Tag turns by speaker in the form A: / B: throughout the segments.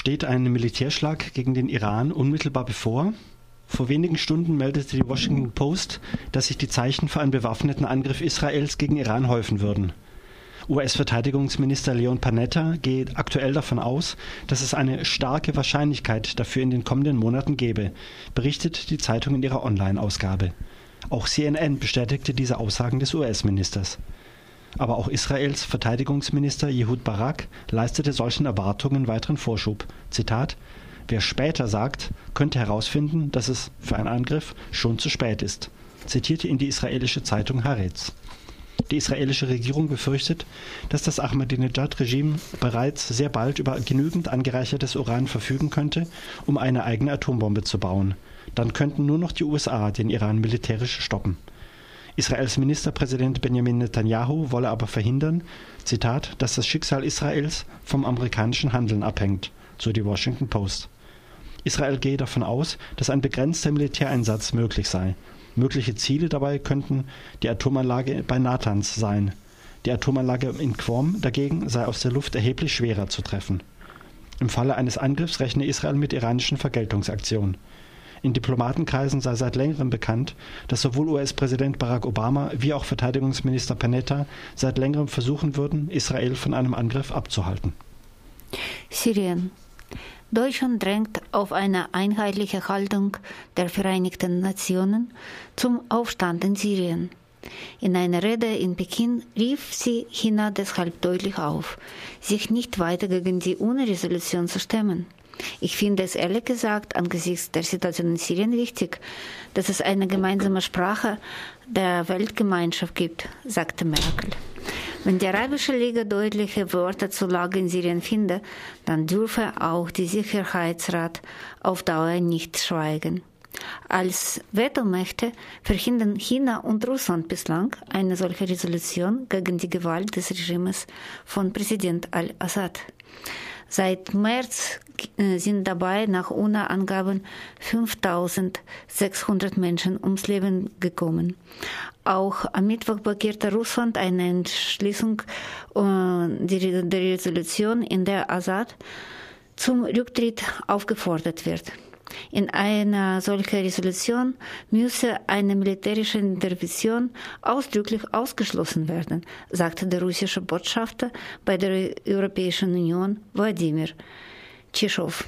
A: steht ein Militärschlag gegen den Iran unmittelbar bevor. Vor wenigen Stunden meldete die Washington Post, dass sich die Zeichen für einen bewaffneten Angriff Israels gegen Iran häufen würden. US-Verteidigungsminister Leon Panetta geht aktuell davon aus, dass es eine starke Wahrscheinlichkeit dafür in den kommenden Monaten gäbe, berichtet die Zeitung in ihrer Online-Ausgabe. Auch CNN bestätigte diese Aussagen des US-Ministers. Aber auch Israels Verteidigungsminister Jehud Barak leistete solchen Erwartungen weiteren Vorschub. Zitat Wer später sagt, könnte herausfinden, dass es für einen Angriff schon zu spät ist, zitierte ihn die israelische Zeitung Haaretz. Die israelische Regierung befürchtet, dass das Ahmadinejad-Regime bereits sehr bald über genügend angereichertes Uran verfügen könnte, um eine eigene Atombombe zu bauen. Dann könnten nur noch die USA den Iran militärisch stoppen. Israels Ministerpräsident Benjamin Netanyahu wolle aber verhindern, Zitat, dass das Schicksal Israels vom amerikanischen Handeln abhängt, so die Washington Post. Israel gehe davon aus, dass ein begrenzter Militäreinsatz möglich sei. Mögliche Ziele dabei könnten die Atomanlage bei Natanz sein. Die Atomanlage in Qom dagegen sei aus der Luft erheblich schwerer zu treffen. Im Falle eines Angriffs rechne Israel mit iranischen Vergeltungsaktionen. In Diplomatenkreisen sei seit längerem bekannt, dass sowohl US-Präsident Barack Obama wie auch Verteidigungsminister Panetta seit längerem versuchen würden, Israel von einem Angriff abzuhalten.
B: Syrien. Deutschland drängt auf eine einheitliche Haltung der Vereinigten Nationen zum Aufstand in Syrien. In einer Rede in Peking rief sie China deshalb deutlich auf, sich nicht weiter gegen die UNO-Resolution zu stemmen. Ich finde es ehrlich gesagt angesichts der Situation in Syrien wichtig, dass es eine gemeinsame Sprache der Weltgemeinschaft gibt, sagte Merkel. Wenn die Arabische Liga deutliche Worte zur Lage in Syrien findet, dann dürfe auch die Sicherheitsrat auf Dauer nicht schweigen. Als Vetomächte verhindern China und Russland bislang eine solche Resolution gegen die Gewalt des Regimes von Präsident al-Assad. Seit März äh, sind dabei nach UNA-Angaben 5600 Menschen ums Leben gekommen. Auch am Mittwoch blockierte Russland eine Entschließung äh, der Resolution, in der Assad zum Rücktritt aufgefordert wird. In einer solchen Resolution müsse eine militärische Intervention ausdrücklich ausgeschlossen werden, sagte der russische Botschafter bei der Europäischen Union Wladimir Tschischow.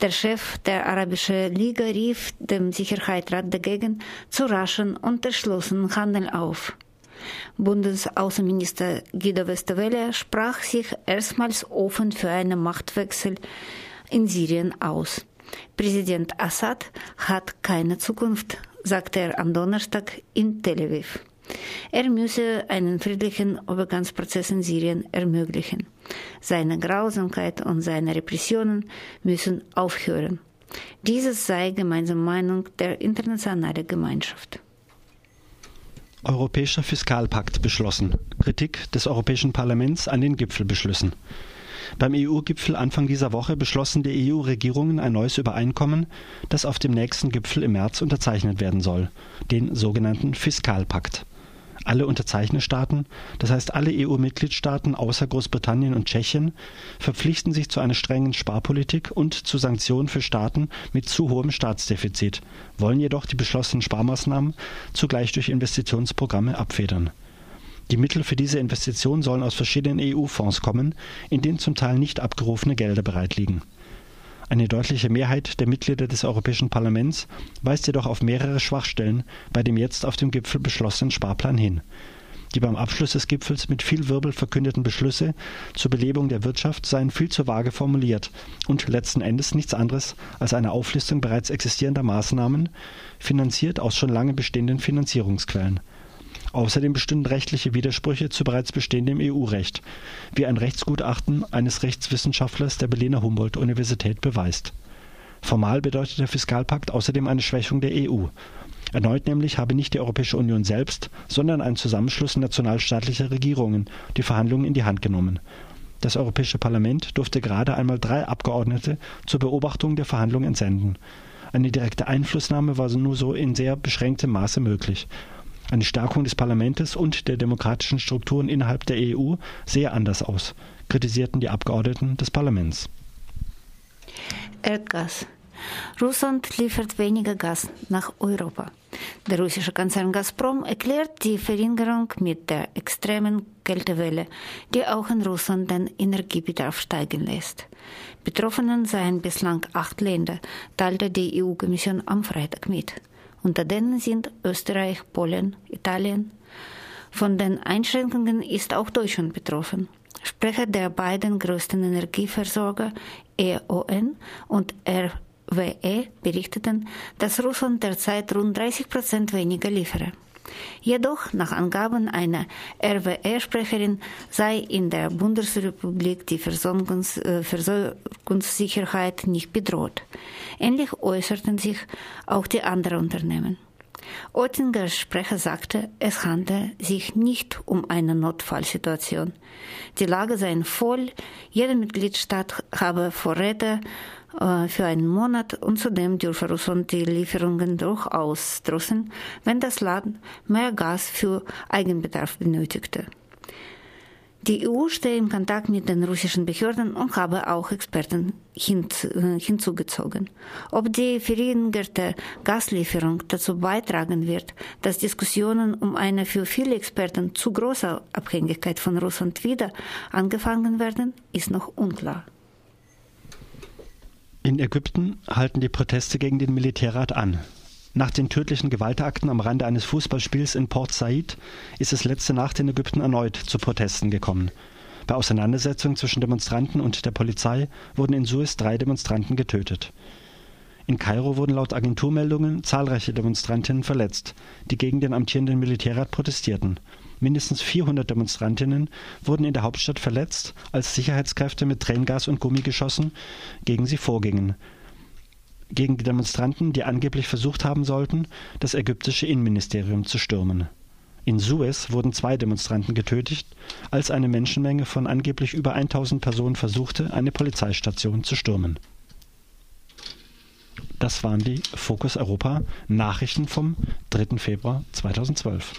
B: Der Chef der Arabischen Liga rief dem Sicherheitsrat dagegen zu raschen und entschlossenen Handel auf. Bundesaußenminister Guido Westerwelle sprach sich erstmals offen für einen Machtwechsel in Syrien aus. Präsident Assad hat keine Zukunft, sagte er am Donnerstag in Tel Aviv. Er müsse einen friedlichen Übergangsprozess in Syrien ermöglichen. Seine Grausamkeit und seine Repressionen müssen aufhören. Dieses sei gemeinsame Meinung der internationalen Gemeinschaft.
A: Europäischer Fiskalpakt beschlossen. Kritik des Europäischen Parlaments an den Gipfelbeschlüssen. Beim EU-Gipfel Anfang dieser Woche beschlossen die EU-Regierungen ein neues Übereinkommen, das auf dem nächsten Gipfel im März unterzeichnet werden soll, den sogenannten Fiskalpakt. Alle Unterzeichnerstaaten, das heißt alle EU-Mitgliedstaaten außer Großbritannien und Tschechien, verpflichten sich zu einer strengen Sparpolitik und zu Sanktionen für Staaten mit zu hohem Staatsdefizit, wollen jedoch die beschlossenen Sparmaßnahmen zugleich durch Investitionsprogramme abfedern die Mittel für diese Investitionen sollen aus verschiedenen EU-Fonds kommen, in denen zum Teil nicht abgerufene Gelder bereitliegen. Eine deutliche Mehrheit der Mitglieder des Europäischen Parlaments weist jedoch auf mehrere Schwachstellen bei dem jetzt auf dem Gipfel beschlossenen Sparplan hin. Die beim Abschluss des Gipfels mit viel Wirbel verkündeten Beschlüsse zur Belebung der Wirtschaft seien viel zu vage formuliert und letzten Endes nichts anderes als eine Auflistung bereits existierender Maßnahmen, finanziert aus schon lange bestehenden Finanzierungsquellen. Außerdem bestünden rechtliche Widersprüche zu bereits bestehendem EU-Recht, wie ein Rechtsgutachten eines Rechtswissenschaftlers der Berliner Humboldt-Universität beweist. Formal bedeutet der Fiskalpakt außerdem eine Schwächung der EU. Erneut nämlich habe nicht die Europäische Union selbst, sondern ein Zusammenschluss nationalstaatlicher Regierungen die Verhandlungen in die Hand genommen. Das Europäische Parlament durfte gerade einmal drei Abgeordnete zur Beobachtung der Verhandlungen entsenden. Eine direkte Einflussnahme war nur so in sehr beschränktem Maße möglich eine Stärkung des Parlaments und der demokratischen Strukturen innerhalb der EU sehr anders aus, kritisierten die Abgeordneten des Parlaments.
B: Erdgas. Russland liefert weniger Gas nach Europa. Der russische Konzern Gazprom erklärt die Verringerung mit der extremen Kältewelle, die auch in Russland den Energiebedarf steigen lässt. Betroffenen seien bislang acht Länder, teilte die EU-Kommission am Freitag mit. Unter denen sind Österreich, Polen, Italien. Von den Einschränkungen ist auch Deutschland betroffen. Sprecher der beiden größten Energieversorger EON und RWE berichteten, dass Russland derzeit rund 30 Prozent weniger liefere. Jedoch, nach Angaben einer RWE-Sprecherin, sei in der Bundesrepublik die Versorgungs äh, Versorgungssicherheit nicht bedroht. Ähnlich äußerten sich auch die anderen Unternehmen. Oettingers Sprecher sagte, es handle sich nicht um eine Notfallsituation. Die Lage sei voll, jede Mitgliedstaat habe Vorräte äh, für einen Monat und zudem dürfe Russland die Lieferungen durchaus drossen, wenn das Land mehr Gas für Eigenbedarf benötigte. Die EU stehe in Kontakt mit den russischen Behörden und habe auch Experten äh, hinzugezogen. Ob die verringerte Gaslieferung dazu beitragen wird, dass Diskussionen um eine für viele Experten zu große Abhängigkeit von Russland wieder angefangen werden, ist noch unklar.
A: In Ägypten halten die Proteste gegen den Militärrat an. Nach den tödlichen Gewaltakten am Rande eines Fußballspiels in Port Said ist es letzte Nacht in Ägypten erneut zu Protesten gekommen. Bei Auseinandersetzungen zwischen Demonstranten und der Polizei wurden in Suez drei Demonstranten getötet. In Kairo wurden laut Agenturmeldungen zahlreiche Demonstrantinnen verletzt, die gegen den amtierenden Militärrat protestierten. Mindestens 400 Demonstrantinnen wurden in der Hauptstadt verletzt, als Sicherheitskräfte mit Tränengas und Gummigeschossen gegen sie vorgingen gegen die Demonstranten, die angeblich versucht haben sollten, das ägyptische Innenministerium zu stürmen. In Suez wurden zwei Demonstranten getötet, als eine Menschenmenge von angeblich über 1000 Personen versuchte, eine Polizeistation zu stürmen. Das waren die Fokus Europa Nachrichten vom 3. Februar 2012.